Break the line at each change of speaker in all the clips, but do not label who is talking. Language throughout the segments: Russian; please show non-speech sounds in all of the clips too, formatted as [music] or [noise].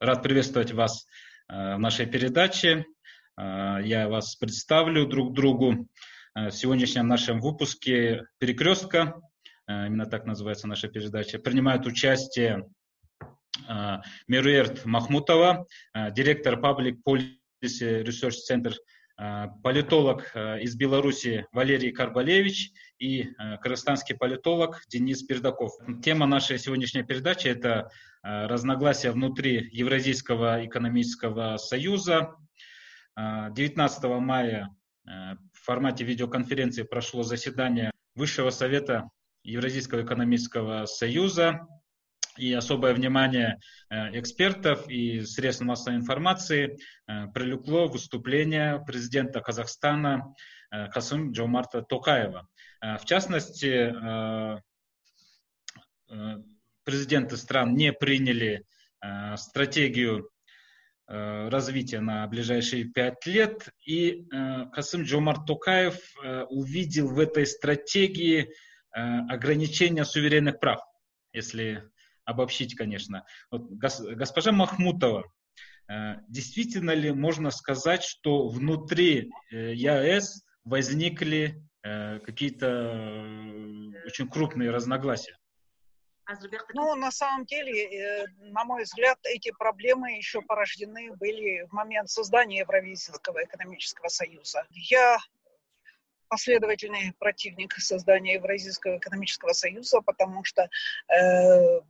рад приветствовать вас в нашей передаче. Я вас представлю друг другу. В сегодняшнем нашем выпуске «Перекрестка», именно так называется наша передача, принимают участие Меруэрт Махмутова, директор Public Policy Research Center Э, политолог э, из Беларуси Валерий Карбалевич и э, кыргызстанский политолог Денис Пердаков. Тема нашей сегодняшней передачи – это разногласия внутри Евразийского экономического союза. 19 мая в формате видеоконференции прошло заседание Высшего совета Евразийского экономического союза и особое внимание э, экспертов и средств массовой информации э, привлекло выступление президента Казахстана э, Хасым Джомарта Токаева. В частности, президенты стран не приняли стратегию развития на ближайшие пять лет, и Касым Джомарт Токаев увидел в этой стратегии ограничение суверенных прав, если обобщить, конечно. Вот, госпожа Махмутова, э, действительно ли можно сказать, что внутри э, ЯЭС возникли э, какие-то очень крупные разногласия?
Ну, на самом деле, на мой взгляд, эти проблемы еще порождены были в момент создания Евразийского экономического союза. Я последовательный противник создания Евразийского экономического союза, потому что э,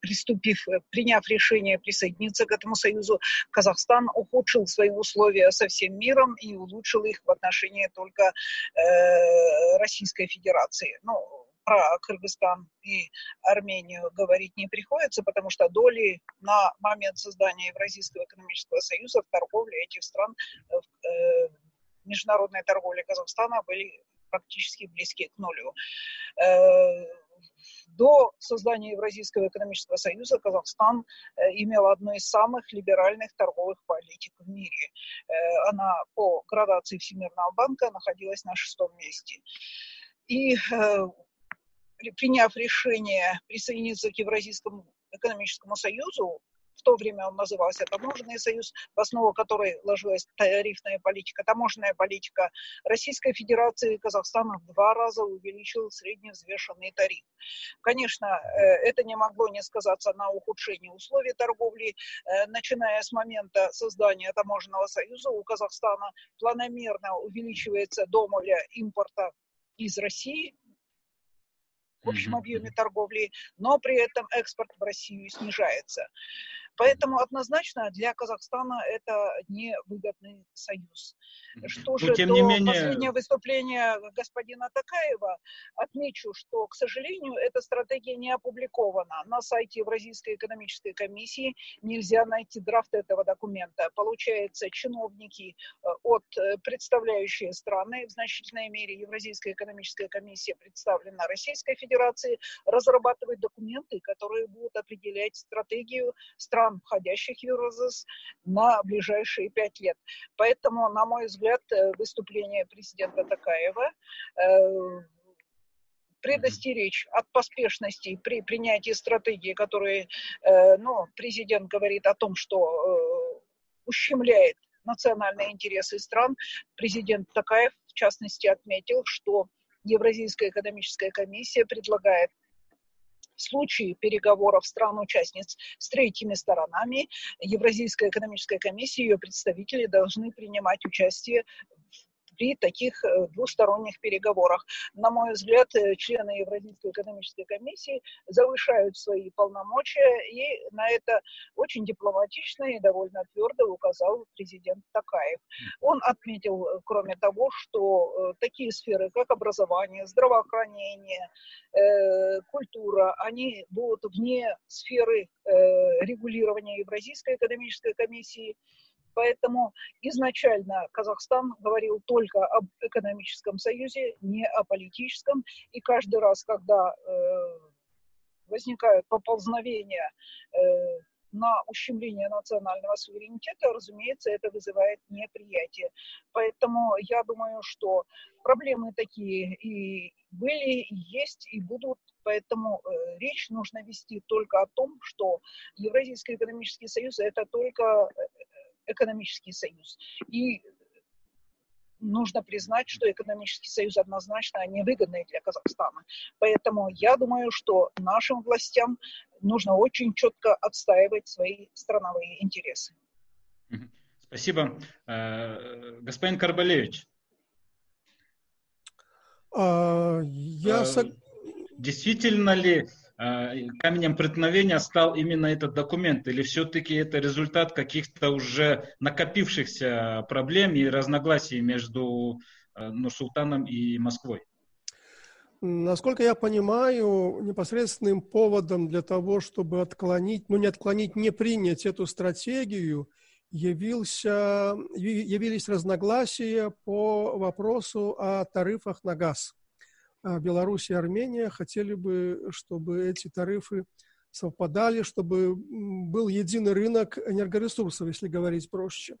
приступив, э, приняв решение присоединиться к этому союзу, Казахстан ухудшил свои условия со всем миром и улучшил их в отношении только э, Российской Федерации. Ну, про Кыргызстан и Армению говорить не приходится, потому что доли на момент создания Евразийского экономического союза в торговле этих стран, э, в э, международной торговле Казахстана были практически близки к нулю. Э, до создания Евразийского экономического союза Казахстан э, имел одну из самых либеральных торговых политик в мире. Э, она по градации Всемирного банка находилась на шестом месте. И э, приняв решение присоединиться к Евразийскому экономическому союзу, то время он назывался Таможенный союз, в основу которой ложилась тарифная политика. Таможенная политика Российской Федерации и Казахстана в два раза увеличил средневзвешенный тариф. Конечно, э, это не могло не сказаться на ухудшении условий торговли. Э, начиная с момента создания Таможенного союза у Казахстана планомерно увеличивается доля импорта из России, в общем объеме торговли, но при этом экспорт в Россию снижается. Поэтому однозначно для Казахстана это невыгодный союз. Что Но, же тем до не менее... последнего выступления господина Такаева, отмечу, что, к сожалению, эта стратегия не опубликована. На сайте Евразийской экономической комиссии нельзя найти драфт этого документа. Получается, чиновники э, от э, представляющие страны, в значительной мере Евразийская экономическая комиссия представлена Российской Федерации, разрабатывают документы, которые будут определять стратегию стран стран, входящих в Еврозис, на ближайшие пять лет. Поэтому, на мой взгляд, э, выступление президента Такаева э, предостеречь от поспешности при принятии стратегии, которые, э, ну, президент говорит о том, что ущемляет национальные интересы стран. Президент Такаев, в частности, отметил, что Евразийская экономическая комиссия предлагает в случае переговоров стран-участниц с третьими сторонами. Евразийская экономическая комиссия и ее представители должны принимать участие при таких э, двусторонних переговорах. На мой взгляд, э, члены Евразийской экономической комиссии завышают свои полномочия, и на это очень дипломатично и довольно твердо указал президент Такаев. Он отметил, э, кроме того, что такие сферы, как образование, здравоохранение, культура, они будут вне сферы регулирования Евразийской экономической комиссии, Поэтому изначально Казахстан говорил только об экономическом союзе, не о политическом. И каждый раз, когда э, возникают поползновения э, на ущемление национального суверенитета, разумеется, это вызывает неприятие. Поэтому я думаю, что проблемы такие и были, и есть, и будут. Поэтому э, речь нужно вести только о том, что Евразийский экономический союз – это только э, экономический союз. И нужно признать, что экономический союз однозначно невыгодный для Казахстана. Поэтому я думаю, что нашим властям нужно очень четко отстаивать свои страновые интересы.
Спасибо. Э, господин Карбалевич.
А, я... Э,
действительно ли камнем преткновения стал именно этот документ, или все-таки это результат каких-то уже накопившихся проблем и разногласий между Нур-Султаном и Москвой?
Насколько я понимаю, непосредственным поводом для того, чтобы отклонить, ну не отклонить, не принять эту стратегию, явился, явились разногласия по вопросу о тарифах на газ. А Беларусь и Армения хотели бы, чтобы эти тарифы совпадали, чтобы был единый рынок энергоресурсов, если говорить проще.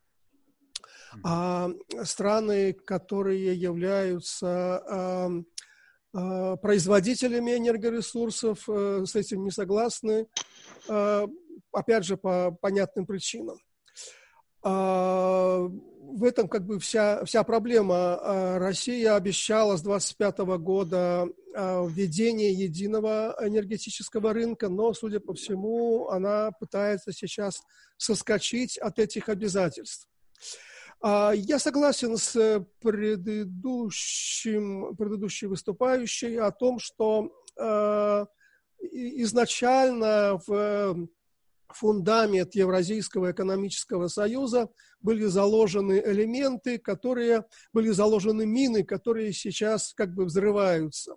А страны, которые являются а, производителями энергоресурсов э, с этим не согласны, а, опять же, по понятным причинам. А, в этом как бы вся, вся проблема. Россия обещала с 2025 года введение единого энергетического рынка, но, судя по всему, она пытается сейчас соскочить от этих обязательств. А, я согласен с предыдущим, предыдущей выступающей о том, что а, изначально в фундамент Евразийского экономического союза были заложены элементы, которые были заложены мины, которые сейчас как бы взрываются.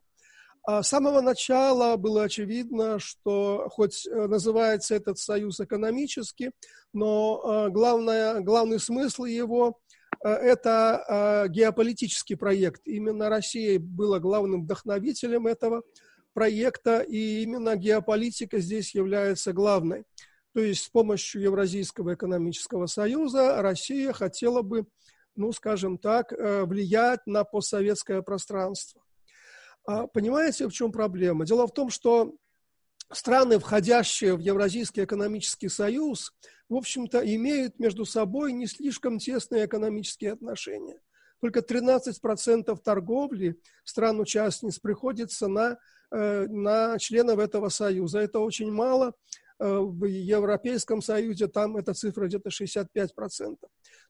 А с самого начала было очевидно, что хоть э, называется этот союз экономически, но э, главное, главный смысл его э, – это геополитический проект. Именно Россия была главным вдохновителем этого проекта, и именно геополитика здесь является главной. То есть с помощью Евразийского экономического союза Россия хотела бы, ну, скажем так, влиять на постсоветское пространство. А понимаете, в чем проблема? Дело в том, что страны, входящие в Евразийский экономический союз, в общем-то, имеют между собой не слишком тесные экономические отношения. Только 13% торговли стран-участниц приходится на, э, на членов этого союза. Это очень мало. Э, в Европейском союзе там эта цифра где-то 65%.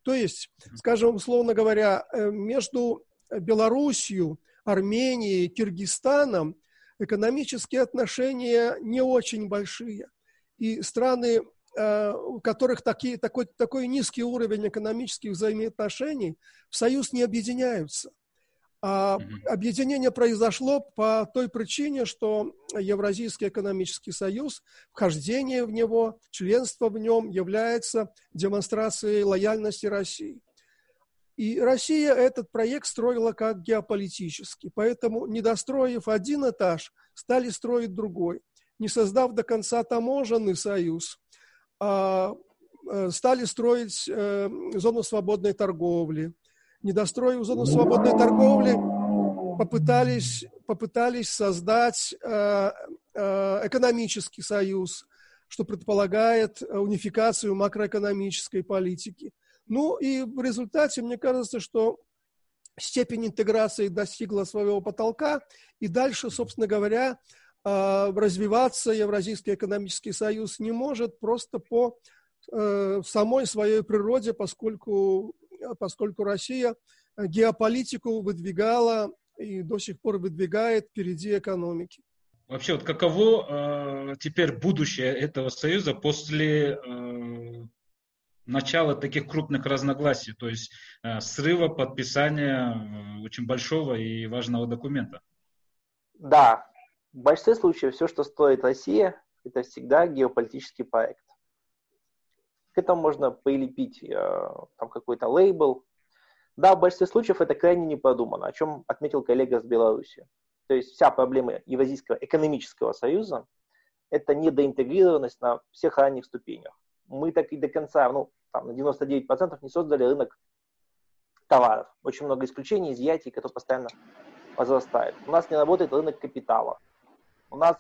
То есть, скажем, условно говоря, э, между Белоруссией Арменией, Киргизстаном экономические отношения не очень большие. И страны, э, у которых такие, такой, такой низкий уровень экономических взаимоотношений, в союз не объединяются. А объединение произошло по той причине, что Евразийский экономический союз, вхождение в него, членство в нем является демонстрацией лояльности России. И Россия этот проект строила как геополитический. Поэтому, не достроив один этаж, стали строить другой. Не создав до конца таможенный союз, а, э, стали строить э, зону свободной торговли. Не достроив зону свободной торговли, попытались, попытались создать э, экономический союз, что предполагает унификацию макроэкономической политики – ну и в результате, мне кажется, что степень интеграции достигла своего потолка, и дальше, собственно говоря, развиваться Евразийский экономический союз не может просто по э, самой своей природе, поскольку, поскольку Россия геополитику выдвигала и до сих пор выдвигает впереди экономики.
Вообще, вот каково э, теперь будущее этого союза после э, начало таких крупных разногласий, то есть э, срыва подписания э, очень большого и важного документа.
Да, в большинстве случаев все, что стоит Россия, это всегда геополитический проект. К этому можно прилепить э, там какой-то лейбл. Да, в большинстве случаев это крайне не продумано, о чем отметил коллега с Беларуси. То есть вся проблема Евразийского экономического союза это недоинтегрированность на всех ранних ступенях. Мы так и до конца, ну, там, на 99% не создали рынок товаров. Очень много исключений, изъятий, которые постоянно возрастают. У нас не работает рынок капитала. У нас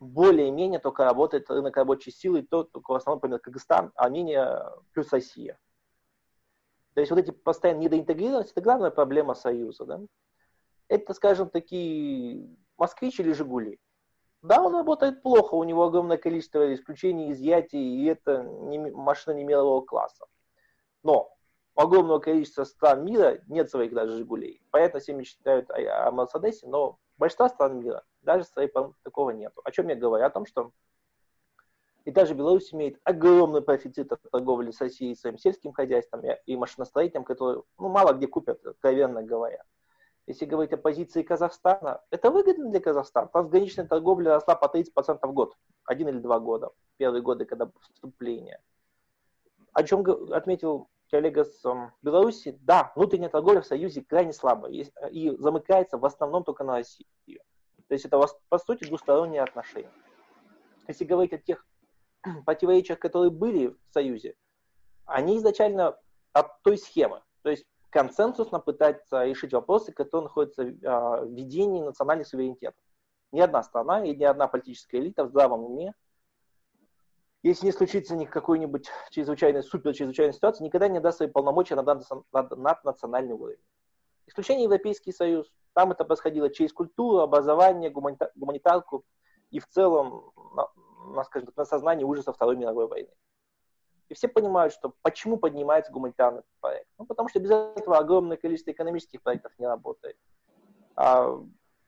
более-менее только работает рынок рабочей силы, то только в основном, например, Кыргызстан, Армения плюс Россия. То есть вот эти постоянно недоинтегрированность – это главная проблема Союза. Да? Это, скажем, такие москвич или Жигули. Да, он работает плохо, у него огромное количество исключений, изъятий, и это не, машина не мирового класса. Но огромного количества стран мира нет своих даже «Жигулей». Понятно, все мечтают о, о Мерседесе, но большинство стран мира даже своей такого нет. О чем я говорю? О том, что и даже Беларусь имеет огромный профицит от торговли с Россией своим сельским хозяйством и машиностроителям, которые ну, мало где купят, откровенно говоря. Если говорить о позиции Казахстана, это выгодно для Казахстана. Трансграничная торговля росла по 30% в год. Один или два года. Первые годы, когда вступление. О чем отметил коллега с Беларуси, да, внутренняя торговля в Союзе крайне слабая и замыкается в основном только на Россию. То есть это, по сути, двусторонние отношения. Если говорить о тех [clears throat] противоречиях, которые были в Союзе, они изначально от той схемы. То есть консенсусно пытается решить вопросы, которые находятся а, в ведении национальных суверенитетов. Ни одна страна и ни одна политическая элита в здравом уме, если не случится ни какой-нибудь чрезвычайной, супер чрезвычайной ситуации, никогда не даст свои полномочия над, над, над национальный уровень. Исключение Европейский Союз. Там это происходило через культуру, образование, гуманита, гуманитарку и в целом на, на, скажем так, на сознании ужаса Второй мировой войны. И все понимают, что почему поднимается гуманитарный проект. Ну, потому что без этого огромное количество экономических проектов не работает. А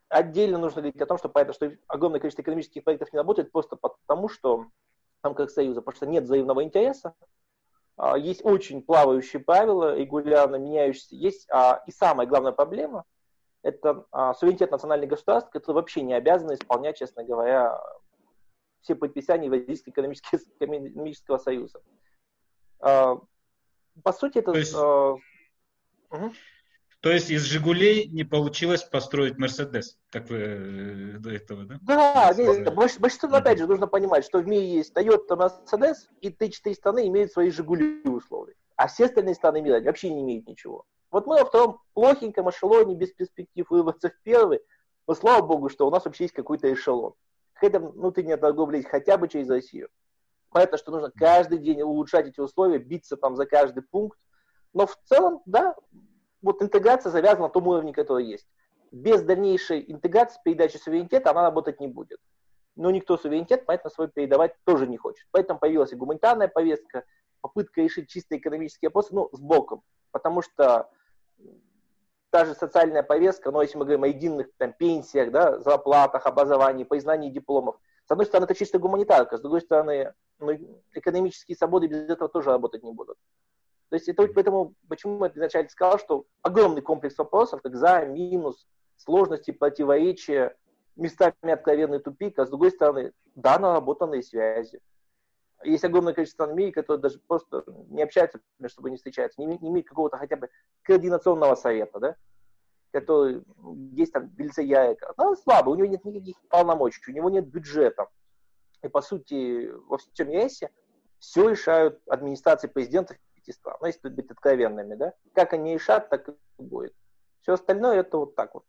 отдельно нужно говорить о том, что, поэтому, что огромное количество экономических проектов не работает просто потому, что там как Союза, потому что нет взаимного интереса, а, есть очень плавающие правила, регулярно меняющиеся. Есть а, и самая главная проблема – это а, суверенитет национальных государств, которые вообще не обязаны исполнять, честно говоря, все предписания Евразийского экономического, экономического союза. А, по сути, это...
То есть, угу. То есть из «Жигулей» не получилось построить «Мерседес», как вы э, до этого, да?
Да, нет, большинство, опять же, нужно понимать, что в мире есть Toyota, Mercedes, и те четыре страны имеют свои «Жигули» условия. А все остальные страны мира вообще не имеют ничего. Вот мы во втором плохеньком эшелоне, без перспектив вырваться в первый, но слава богу, что у нас вообще есть какой-то эшелон. Какая-то внутренняя торговля есть хотя бы через Россию. Понятно, что нужно каждый день улучшать эти условия, биться там за каждый пункт. Но в целом, да, вот интеграция завязана на том уровне, который есть. Без дальнейшей интеграции, передачи суверенитета она работать не будет. Но никто суверенитет, поэтому свой передавать тоже не хочет. Поэтому появилась и гуманитарная повестка, попытка решить чисто экономические вопросы, ну, с боком. Потому что та же социальная повестка, но если мы говорим о единых там, пенсиях, да, зарплатах, образовании, признании дипломов, с одной стороны, это чисто гуманитарка, с другой стороны, ну, экономические свободы без этого тоже работать не будут. То есть это поэтому, почему я изначально сказал, что огромный комплекс вопросов, как за, минус, сложности, противоречия, местами откровенный тупик, а с другой стороны, да, наработанные связи. Есть огромное количество в мире, которые даже просто не общаются собой, не встречаются, не, не имеют какого-то хотя бы координационного совета, да, который есть там Вильца Яйка. Он слабый, у него нет никаких полномочий, у него нет бюджета. И, по сути, во всем ЕСе все решают администрации президентов пяти стран. Ну, если быть откровенными, да. Как они решат, так и будет. Все остальное это вот так вот,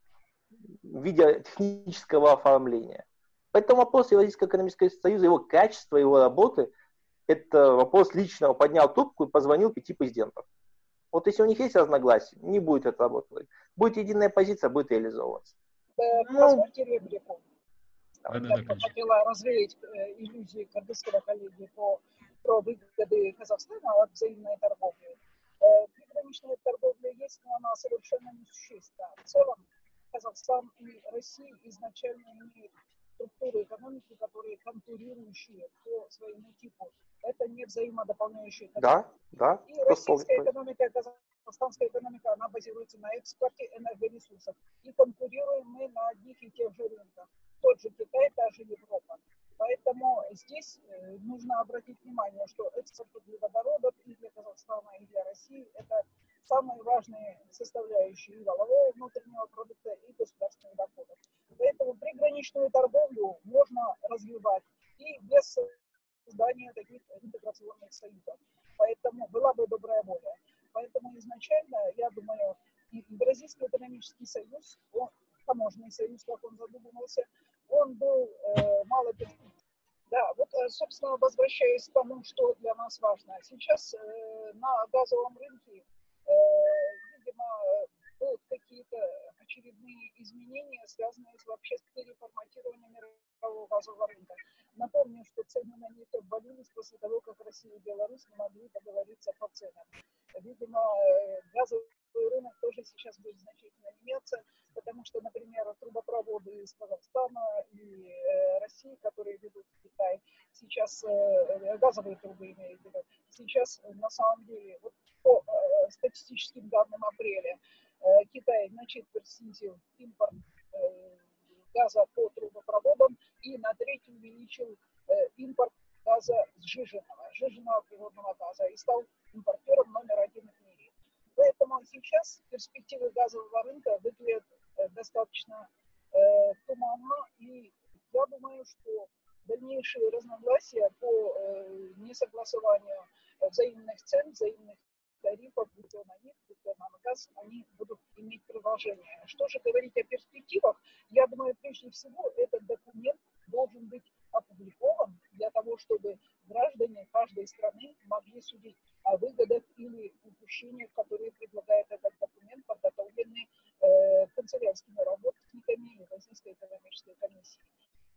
в виде технического оформления. Поэтому вопрос Евразийского экономического союза, его качество, его работы, это вопрос личного. Поднял трубку и позвонил пяти президентов. Вот если у них есть разногласия, не будет это работать. Будет единая позиция, будет реализовываться.
Э, ну, позвольте реплику. Да, Я да, хотела развеять э, иллюзии кыргызского коллеги по, про выгоды Казахстана от взаимной торговли. Э, приграничная торговля есть, но она совершенно несущественна. В целом Казахстан и Россия изначально имеют структуры экономики, которые конкурирующие по своему типу. Это не взаимодополняющие
экономики. Да, да.
И российская экономика, казахстанская экономика, она базируется на экспорте энергоресурсов. И конкурируем мы на одних и тех же рынках. Тот же Китай, та же Европа. Поэтому здесь э, нужно обратить внимание, что экспорт углеводородов и для Казахстана, и для России – это самые важные составляющие валового внутреннего продукта и государственных доходов. Поэтому приграничную торговлю можно развивать и без создания таких интеграционных союзов. Поэтому была бы добрая воля. Поэтому изначально, я думаю, Бразильский экономический союз, он, таможенный союз, как возвращаясь к тому, что для нас важно. Сейчас э, на газовом рынке, э, видимо, будут какие-то очередные изменения, связанные вообще с переформатированием мирового газового рынка. Напомню, что цены на нефть обвалились после того, как Россия и Беларусь не могли договориться по ценам. Видимо, э, газовый рынок тоже сейчас будет значительно меняться, потому что, например, трубопроводы из Казахстана и э, России, которые ведут в Китай, сейчас э, газовые трубы имеют в виду, сейчас на самом деле вот по статистическим данным апреля Китай значительно снизил импорт газа по трубопроводам и на треть увеличил импорт газа сжиженного, сжиженного природного газа и стал импортером номер один в мире. Поэтому сейчас перспективы газового рынка выглядят э, достаточно э, туманно, и я думаю, что дальнейшие разногласия по э, несогласованию взаимных цен, взаимных тарифов, будь то на нефть, будь то на газ, они будут иметь продолжение. Что же говорить о перспективах? Я думаю, прежде всего, этот документ должен быть опубликован для того, чтобы граждане каждой страны могли судить о выгодах или упущениях, которые предлагает этот документ, подготовленный э, канцелярскими работниками Российской экономической комиссии.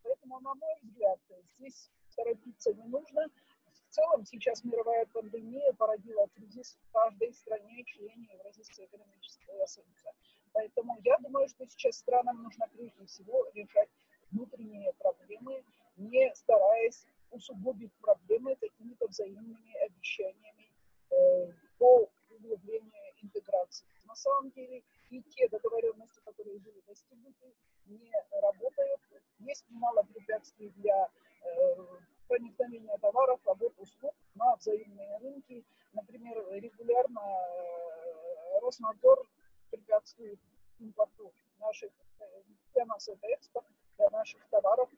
Поэтому, на мой взгляд, здесь торопиться не нужно. В целом сейчас мировая пандемия породила кризис в каждой стране, члене Евразийского экономического союза. Поэтому я думаю, что сейчас странам нужно прежде всего решать внутренние проблемы, не стараясь усугубить проблемы какими-то взаимными обещаниями э, по углублению интеграции. На самом деле и те договоренности, которые были достигнуты, не работают. Есть немало препятствий для э, проникновения товаров, работ, услуг на взаимные рынки. Например, регулярно э, Роснадзор препятствует импорту наших, э, для нас это экспорт, наших товаров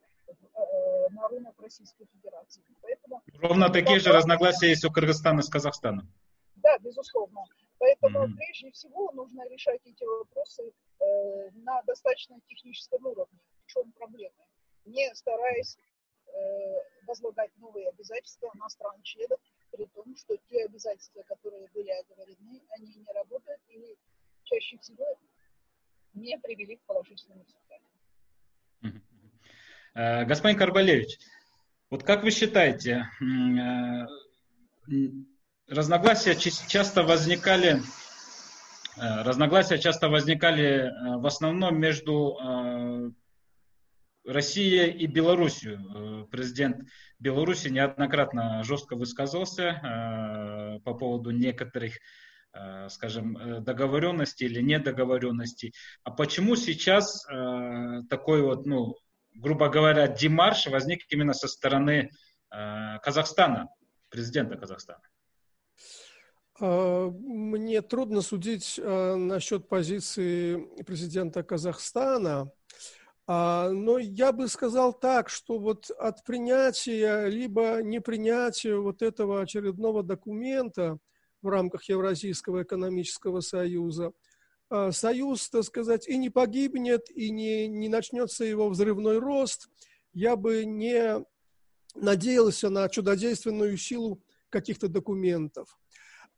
Э, на рынок Российской Федерации.
Поэтому, Ровно такие же разногласия есть у Кыргызстана с Казахстаном.
Да, безусловно. Поэтому mm-hmm. прежде всего нужно решать эти вопросы э, на достаточно техническом уровне. В чем проблема? Не стараясь э, возлагать новые обязательства на страны членов, при том, что те обязательства, которые были оговорены, они не работают или чаще всего не привели к положительным результатам.
Э, господин Карбалевич, вот как вы считаете, э, разногласия часто возникали, э, разногласия часто возникали в основном между Россией и Белоруссией. Президент Беларуси неоднократно жестко высказывался по поводу некоторых скажем, договоренностей или недоговоренностей. А почему сейчас такой вот, ну, грубо говоря, демарш возник именно со стороны э, Казахстана, президента Казахстана?
А, мне трудно судить э, насчет позиции президента Казахстана, а, но я бы сказал так, что вот от принятия либо непринятия вот этого очередного документа в рамках Евразийского экономического союза – союз, так сказать, и не погибнет, и не, не начнется его взрывной рост, я бы не надеялся на чудодейственную силу каких-то документов.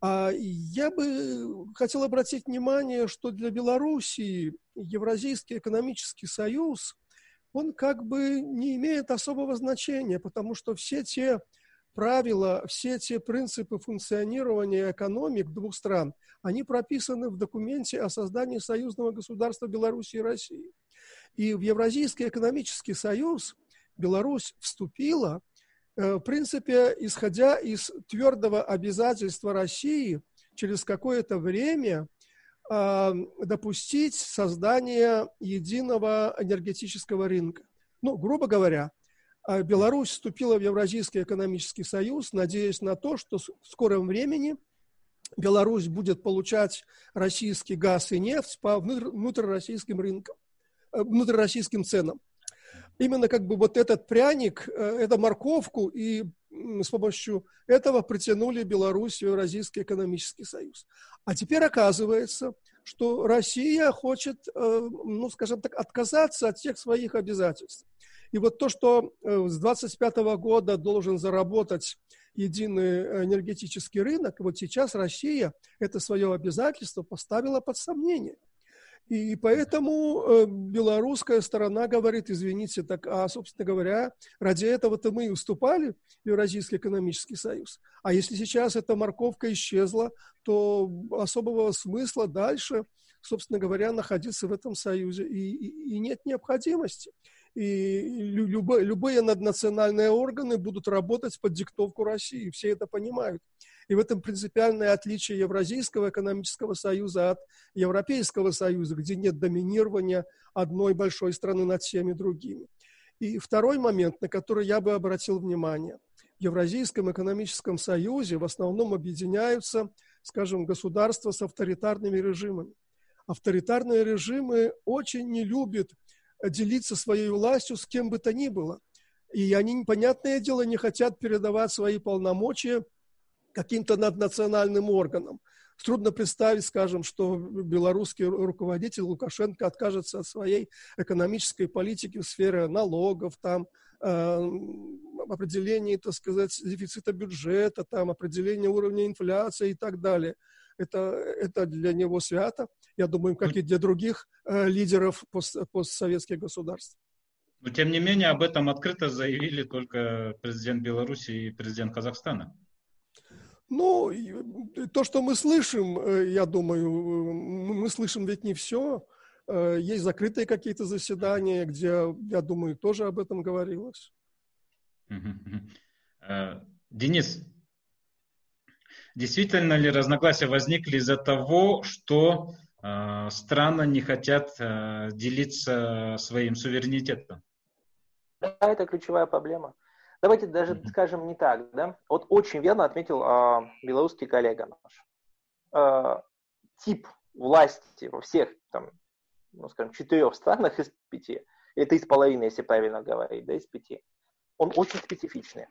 А я бы хотел обратить внимание, что для Белоруссии Евразийский экономический союз, он как бы не имеет особого значения, потому что все те правила, все те принципы функционирования экономик двух стран, они прописаны в документе о создании союзного государства Беларуси и России. И в Евразийский экономический союз Беларусь вступила, э, в принципе, исходя из твердого обязательства России через какое-то время э, допустить создание единого энергетического рынка. Ну, грубо говоря, Беларусь вступила в Евразийский экономический союз, надеясь на то, что в скором времени Беларусь будет получать российский газ и нефть по внутрироссийским рынкам, э, внутрироссийским ценам. Именно как бы вот этот пряник, э, эту морковку и с помощью этого притянули Беларусь в Евразийский экономический союз. А теперь оказывается, что Россия хочет, э, ну, скажем так, отказаться от всех своих обязательств. И вот то, что э, с 25 года должен заработать единый энергетический рынок, вот сейчас Россия это свое обязательство поставила под сомнение. И поэтому э, белорусская сторона говорит, извините, так, а, собственно говоря, ради этого-то мы и уступали в Евразийский экономический союз. А если сейчас эта морковка исчезла, то особого смысла дальше, собственно говоря, находиться в этом союзе и, и, и нет необходимости и любые, любые наднациональные органы будут работать под диктовку России. Все это понимают. И в этом принципиальное отличие Евразийского экономического союза от Европейского союза, где нет доминирования одной большой страны над всеми другими. И второй момент, на который я бы обратил внимание. В Евразийском экономическом союзе в основном объединяются, скажем, государства с авторитарными режимами. Авторитарные режимы очень не любят делиться своей властью с кем бы то ни было. И они, понятное дело, не хотят передавать свои полномочия каким-то наднациональным органам. Трудно представить, скажем, что белорусский руководитель Лукашенко откажется от своей экономической политики в сфере налогов, там, э, определения, так сказать, дефицита бюджета, там, определения уровня инфляции и так далее – это, это для него свято, я думаю, как и для других э, лидеров пост, постсоветских государств.
Но тем не менее об этом открыто заявили только президент Беларуси и президент Казахстана.
Ну, то, что мы слышим, э, я думаю, мы слышим ведь не все. Э, есть закрытые какие-то заседания, где, я думаю, тоже об этом говорилось.
Э, Денис, Действительно ли разногласия возникли из-за того, что э, страны не хотят э, делиться своим суверенитетом?
Да, это ключевая проблема. Давайте даже mm-hmm. скажем не так, да? Вот очень верно отметил э, белорусский коллега наш. Э, тип власти во всех, там, ну, скажем, четырех странах из пяти, или три с половиной, если правильно говорить, да, из пяти, он очень специфичный.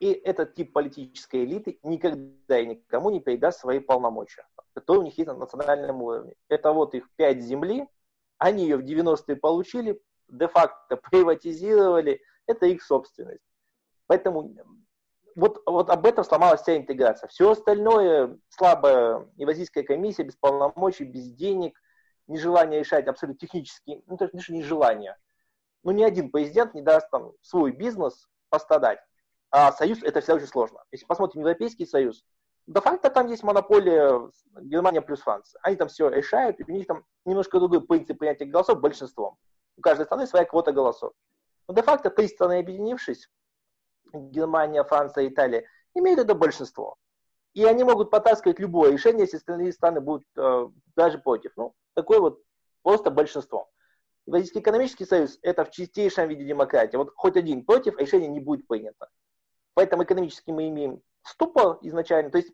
И этот тип политической элиты никогда и никому не передаст свои полномочия, которые у них есть на национальном уровне. Это вот их пять земли, они ее в 90-е получили, де-факто приватизировали, это их собственность. Поэтому вот, вот об этом сломалась вся интеграция. Все остальное слабая евразийская комиссия, без полномочий, без денег, нежелание решать абсолютно технически, ну, то есть нежелание. Ну, ни один президент не даст там свой бизнес пострадать а союз это всегда очень сложно. Если посмотрим Европейский союз, де-факто там есть монополия Германия плюс Франция. Они там все решают, и у них там немножко другой принцип принятия голосов большинством. У каждой страны своя квота голосов. Но де-факто три страны объединившись, Германия, Франция, Италия, имеют это большинство. И они могут потаскивать любое решение, если остальные страны будут э, даже против. Ну, такое вот просто большинство. Евразийский экономический союз – это в чистейшем виде демократия. Вот хоть один против, решение не будет принято. Поэтому экономически мы имеем ступор изначально, то есть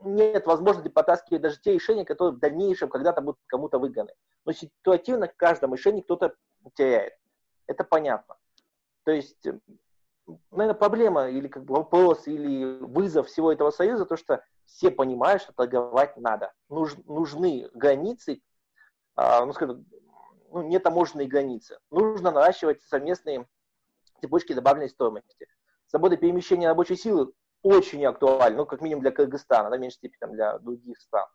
нет возможности потаскивать даже те решения, которые в дальнейшем когда-то будут кому-то выгодны. Но ситуативно в каждом решении кто-то теряет. Это понятно. То есть, наверное, проблема или как бы вопрос, или вызов всего этого союза, то, что все понимают, что торговать надо. Нуж, нужны границы, а, ну, скажем, ну, нетаможенные границы. Нужно наращивать совместные цепочки добавленной стоимости свобода перемещения рабочей силы очень актуальна, ну, как минимум для Кыргызстана, на меньшей степени там, для других стран.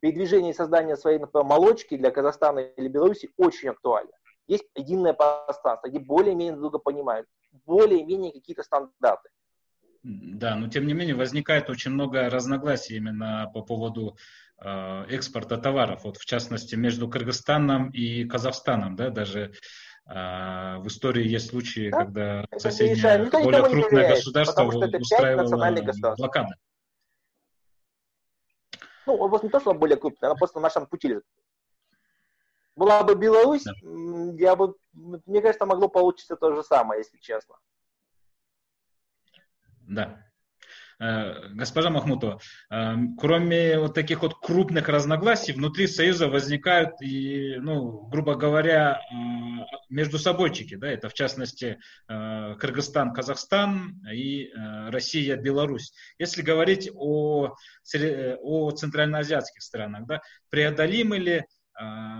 Передвижение и создание своей, например, молочки для Казахстана или Беларуси очень актуально. Есть единое пространство, где более-менее друг друга понимают, более-менее какие-то стандарты.
Да, но тем не менее возникает очень много разногласий именно по поводу э, экспорта товаров. Вот в частности между Кыргызстаном и Казахстаном, да, даже в истории есть случаи, да? когда это соседнее, Никто более крупное доверяет, государство устраивало блокады.
Ну, область не то, что более крупная, она просто на нашем пути лежит. Была бы Беларусь, да. я бы, мне кажется, могло получиться то же самое, если честно.
Да. Э, госпожа Махмутова, э, кроме вот таких вот крупных разногласий, внутри Союза возникают и, ну, грубо говоря, э, между собойчики, да, это в частности Кыргызстан, Казахстан и Россия, Беларусь. Если говорить о, о центральноазиатских странах, да, преодолимы ли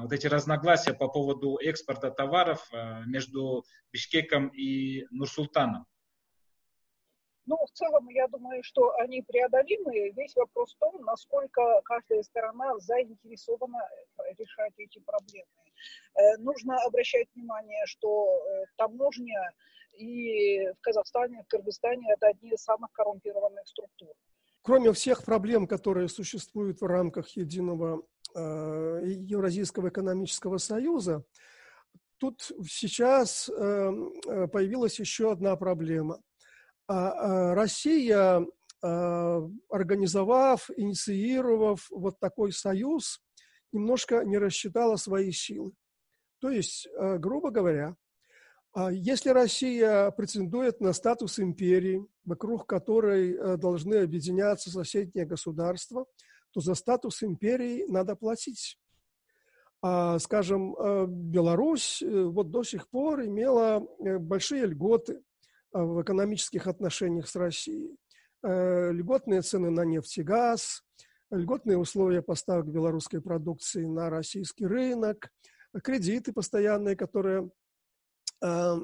вот эти разногласия по поводу экспорта товаров между Бишкеком и Нурсултаном?
Ну, в целом, я думаю, что они преодолимы. Весь вопрос в том, насколько каждая сторона заинтересована э, решать эти проблемы. Э, нужно обращать внимание, что э, таможня и в Казахстане, в Кыргызстане это одни из самых коррумпированных структур.
Кроме всех проблем, которые существуют в рамках единого э, Евразийского экономического союза, тут сейчас э, появилась еще одна проблема. А, а, Россия, а, организовав, инициировав вот такой союз, немножко не рассчитала свои силы. То есть, грубо говоря, если Россия претендует на статус империи, вокруг которой должны объединяться соседние государства, то за статус империи надо платить. Скажем, Беларусь э, вот до сих пор имела э, большие льготы в экономических отношениях с Россией. Э, льготные цены на нефть и газ, льготные условия поставок белорусской продукции на российский рынок, кредиты постоянные, которые э,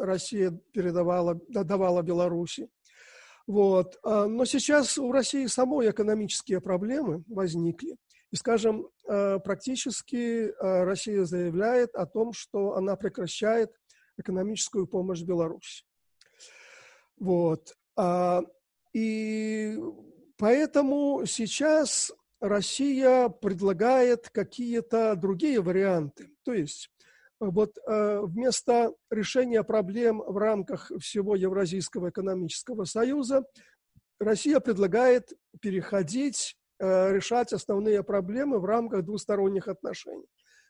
Россия передавала, давала Беларуси. Вот. Но сейчас у России самой экономические проблемы возникли. И, скажем, практически Россия заявляет о том, что она прекращает экономическую помощь Беларуси. Вот. А, и поэтому сейчас Россия предлагает какие-то другие варианты. То есть вот э, вместо решения проблем в рамках всего Евразийского экономического союза Россия предлагает переходить, э, решать основные проблемы в рамках двусторонних отношений.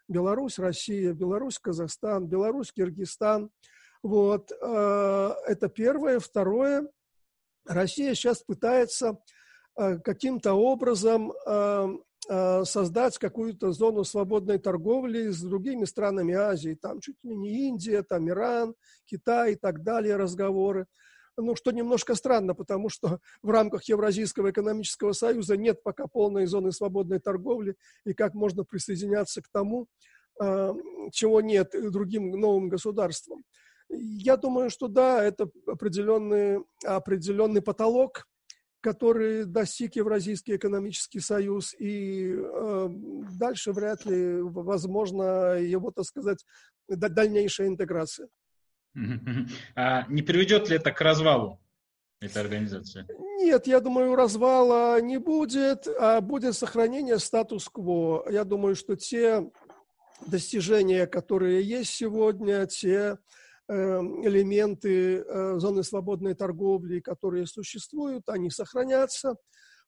Беларусь, Россия, Беларусь, Казахстан, Беларусь, Киргизстан – вот, э, это первое. Второе, Россия сейчас пытается э, каким-то образом э, создать какую-то зону свободной торговли с другими странами Азии, там чуть ли не Индия, там Иран, Китай и так далее, разговоры. Ну, что немножко странно, потому что в рамках Евразийского экономического союза нет пока полной зоны свободной торговли, и как можно присоединяться к тому, чего нет другим новым государствам. Я думаю, что да, это определенный, определенный потолок, который достиг Евразийский экономический союз, и э, дальше вряд ли возможно его, так сказать, дальнейшая интеграция. [laughs]
А не приведет ли это к развалу этой организации?
Нет, я думаю, развала не будет, а будет сохранение статус-кво. Я думаю, что те достижения, которые есть сегодня, те элементы э, зоны свободной торговли, которые существуют, они сохранятся.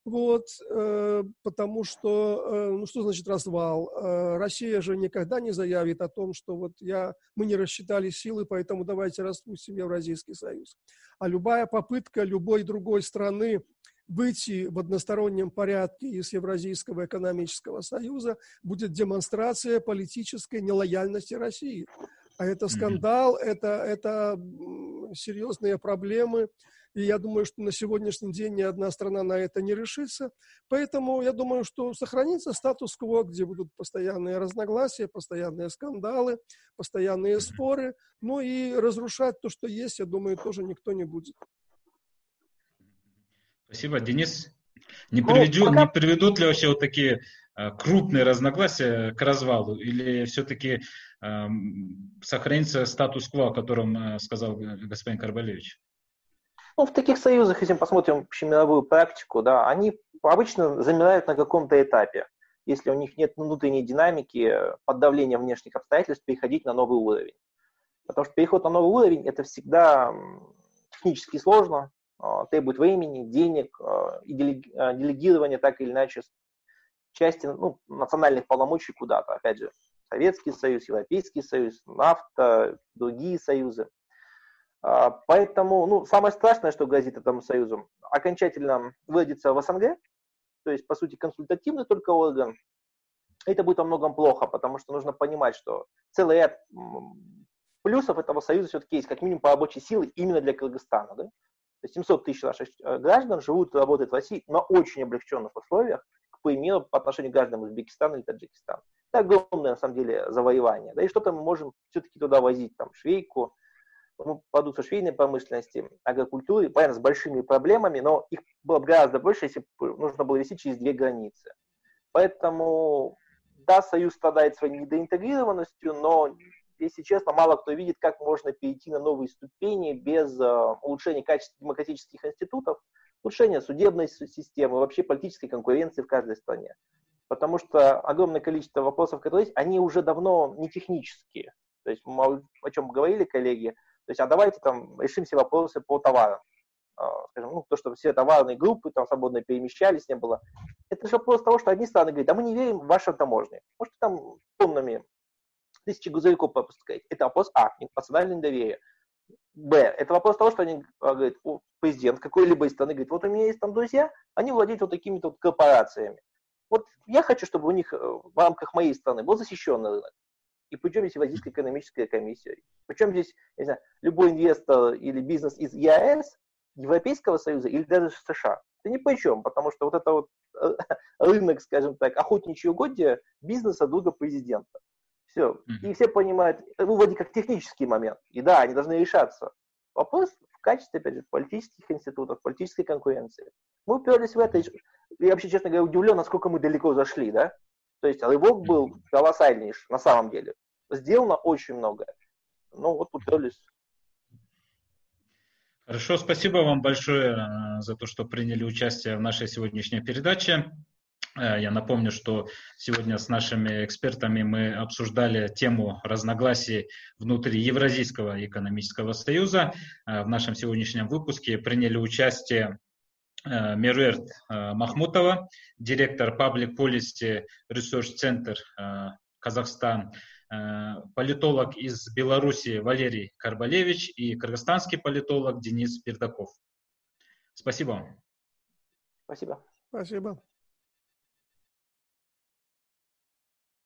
Вот, э, потому что, э, ну что значит развал? Россия же никогда не заявит о том, что вот я, мы не рассчитали силы, поэтому давайте распустим Евразийский союз. А любая попытка любой другой страны выйти в одностороннем порядке из Евразийского экономического союза будет демонстрация политической нелояльности России. А это скандал, mm-hmm. это, это серьезные проблемы. И я думаю, что на сегодняшний день ни одна страна на это не решится. Поэтому я думаю, что сохранится статус-кво, где будут постоянные разногласия, постоянные скандалы, постоянные споры. Ну и разрушать то, что есть, я думаю, тоже никто не будет.
Спасибо, Денис. Не, ну, приведу, пока... не приведут ли вообще вот такие крупные разногласия к развалу? Или все-таки Эм, сохранится статус-кво, о котором э, сказал господин Карбалевич?
Ну, в таких союзах, если мы посмотрим общемировую практику, да, они обычно замирают на каком-то этапе. Если у них нет внутренней динамики, под давлением внешних обстоятельств переходить на новый уровень. Потому что переход на новый уровень – это всегда технически сложно, а, требует времени, денег а, и а, делегирования так или иначе части ну, национальных полномочий куда-то. Опять же, Советский Союз, Европейский Союз, НАФТА, другие союзы. А, поэтому, ну, самое страшное, что грозит этому союзу, окончательно выводится в СНГ, то есть, по сути, консультативный только орган. Это будет во многом плохо, потому что нужно понимать, что целый ряд плюсов этого союза все-таки есть, как минимум по рабочей силе именно для Кыргызстана. Да? То есть 700 тысяч наших э, граждан живут и работают в России на очень облегченных условиях, к примеру, по отношению к гражданам Узбекистана или Таджикистана. Это огромное, на самом деле, завоевание. Да, и что-то мы можем все-таки туда возить, там, швейку, продукцию швейной промышленности, агрокультуры, понятно, с большими проблемами, но их было бы гораздо больше, если бы нужно было вести через две границы. Поэтому, да, Союз страдает своей недоинтегрированностью, но, если честно, мало кто видит, как можно перейти на новые ступени без uh, улучшения качества демократических институтов, улучшения судебной системы, вообще политической конкуренции в каждой стране. Потому что огромное количество вопросов, которые есть, они уже давно не технические. То есть мы о чем говорили, коллеги, то есть, а давайте там решим все вопросы по товарам. А, скажем, ну, то, что все товарные группы там свободно перемещались, не было. Это же вопрос того, что одни страны говорят, а мы не верим в ваши таможни. Может, там тоннами тысячи грузовиков пропускаете. Это вопрос А, национальное доверие. Б, это вопрос того, что они а, говорят, президент какой-либо из страны говорит, вот у меня есть там друзья, они владеют вот такими-то вот корпорациями. Вот я хочу, чтобы у них э, в рамках моей страны был защищенный рынок. И причем здесь Евразийская экономическая комиссия? Причем здесь, не знаю, любой инвестор или бизнес из ЕАЭС, Европейского Союза или даже США? Это ни по чем, потому что вот это вот э, [laughs] рынок, скажем так, охотничьи угодья бизнеса друга президента. Все. И все понимают, ну, вроде как технический момент. И да, они должны решаться. Вопрос в качестве, опять же, политических институтов, политической конкуренции. Мы уперлись в это. Я вообще, честно говоря, удивлен, насколько мы далеко зашли, да? То есть рывок был колоссальнейший, на самом деле. Сделано очень многое. Ну, вот уперлись.
Хорошо, спасибо вам большое э, за то, что приняли участие в нашей сегодняшней передаче. Э, я напомню, что сегодня с нашими экспертами мы обсуждали тему разногласий внутри Евразийского экономического союза. Э, в нашем сегодняшнем выпуске приняли участие Э, Меруэрт Махмутова, директор Public Policy Research Center Казахстан, политолог из Беларуси Валерий Карбалевич и кыргызстанский политолог Денис Пердаков. Спасибо.
Спасибо.
Спасибо.